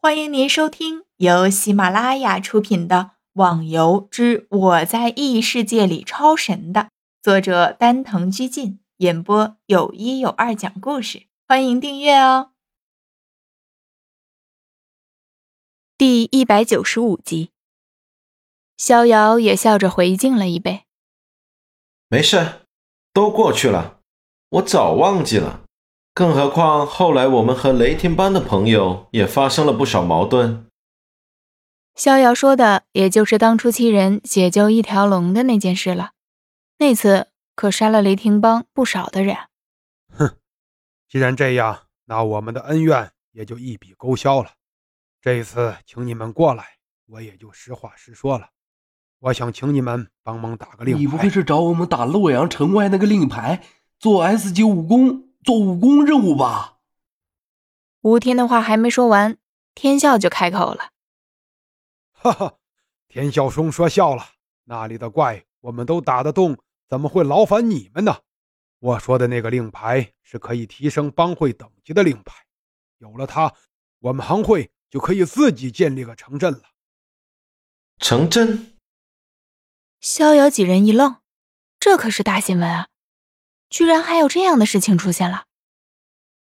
欢迎您收听由喜马拉雅出品的《网游之我在异世界里超神》的作者丹藤居进演播，有一有二讲故事。欢迎订阅哦。第一百九十五集，逍遥也笑着回敬了一杯：“没事，都过去了，我早忘记了。”更何况后来我们和雷霆帮的朋友也发生了不少矛盾。逍遥说的，也就是当初七人解救一条龙的那件事了。那次可杀了雷霆帮不少的人。哼，既然这样，那我们的恩怨也就一笔勾销了。这一次请你们过来，我也就实话实说了。我想请你们帮忙打个令牌。你不会是找我们打洛阳城外那个令牌，做 S 级武功？做武功任务吧。吴天的话还没说完，天笑就开口了：“哈哈，天笑兄说笑了。那里的怪我们都打得动，怎么会劳烦你们呢？我说的那个令牌是可以提升帮会等级的令牌，有了它，我们行会就可以自己建立个城镇了。”城镇？逍遥几人一愣，这可是大新闻啊！居然还有这样的事情出现了，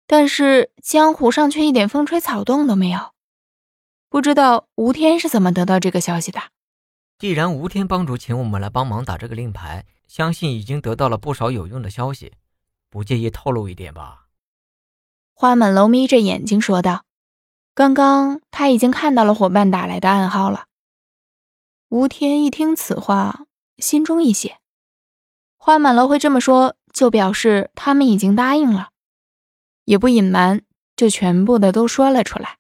但是江湖上却一点风吹草动都没有。不知道吴天是怎么得到这个消息的？既然吴天帮主请我们来帮忙打这个令牌，相信已经得到了不少有用的消息，不介意透露一点吧？花满楼眯着眼睛说道：“刚刚他已经看到了伙伴打来的暗号了。”吴天一听此话，心中一喜。花满楼会这么说。就表示他们已经答应了，也不隐瞒，就全部的都说了出来。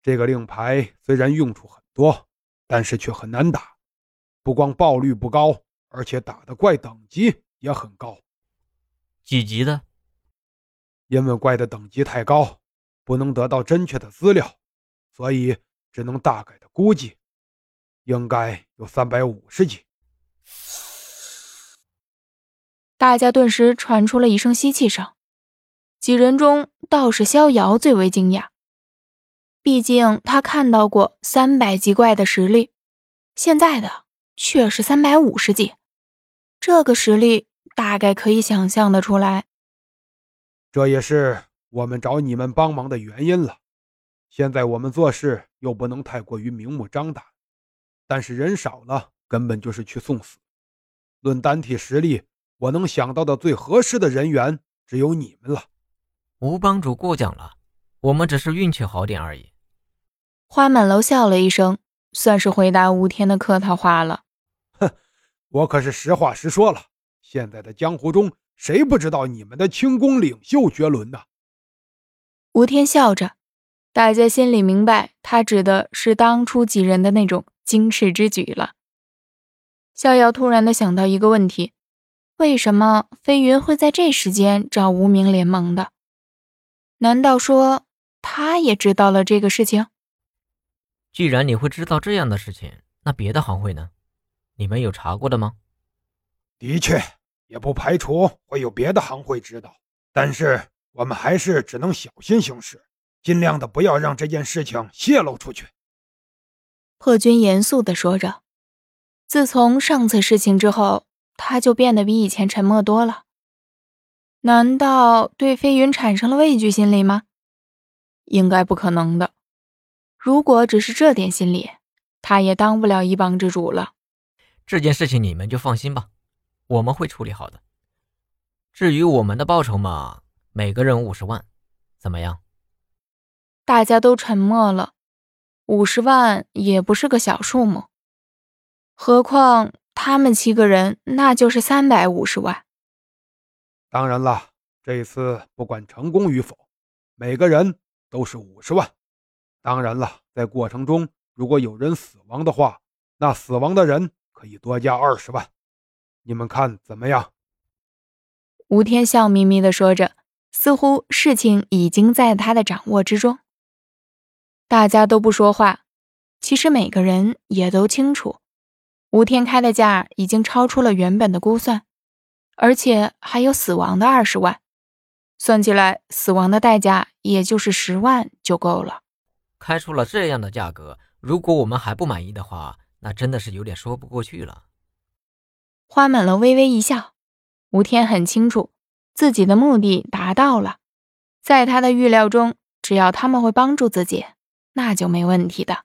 这个令牌虽然用处很多，但是却很难打，不光爆率不高，而且打的怪等级也很高。几级的？因为怪的等级太高，不能得到真确的资料，所以只能大概的估计，应该有三百五十级。大家顿时传出了一声吸气声，几人中倒是逍遥最为惊讶。毕竟他看到过三百级怪的实力，现在的却是三百五十级，这个实力大概可以想象的出来。这也是我们找你们帮忙的原因了。现在我们做事又不能太过于明目张胆，但是人少了，根本就是去送死。论单体实力。我能想到的最合适的人员只有你们了。吴帮主过奖了，我们只是运气好点而已。花满楼笑了一声，算是回答吴天的客套话了。哼，我可是实话实说了。现在的江湖中，谁不知道你们的轻功领袖绝伦呢？吴天笑着，大家心里明白，他指的是当初几人的那种惊世之举了。逍遥突然的想到一个问题。为什么飞云会在这时间找无名联盟的？难道说他也知道了这个事情？既然你会知道这样的事情，那别的行会呢？你们有查过的吗？的确，也不排除会有别的行会知道，但是我们还是只能小心行事，尽量的不要让这件事情泄露出去。破军严肃的说着。自从上次事情之后。他就变得比以前沉默多了。难道对飞云产生了畏惧心理吗？应该不可能的。如果只是这点心理，他也当不了一帮之主了。这件事情你们就放心吧，我们会处理好的。至于我们的报酬嘛，每个人五十万，怎么样？大家都沉默了。五十万也不是个小数目，何况……他们七个人，那就是三百五十万。当然了，这次不管成功与否，每个人都是五十万。当然了，在过程中如果有人死亡的话，那死亡的人可以多加二十万。你们看怎么样？吴天笑眯眯的说着，似乎事情已经在他的掌握之中。大家都不说话，其实每个人也都清楚。吴天开的价已经超出了原本的估算，而且还有死亡的二十万，算起来死亡的代价也就是十万就够了。开出了这样的价格，如果我们还不满意的话，那真的是有点说不过去了。花满楼微微一笑，吴天很清楚自己的目的达到了，在他的预料中，只要他们会帮助自己，那就没问题的。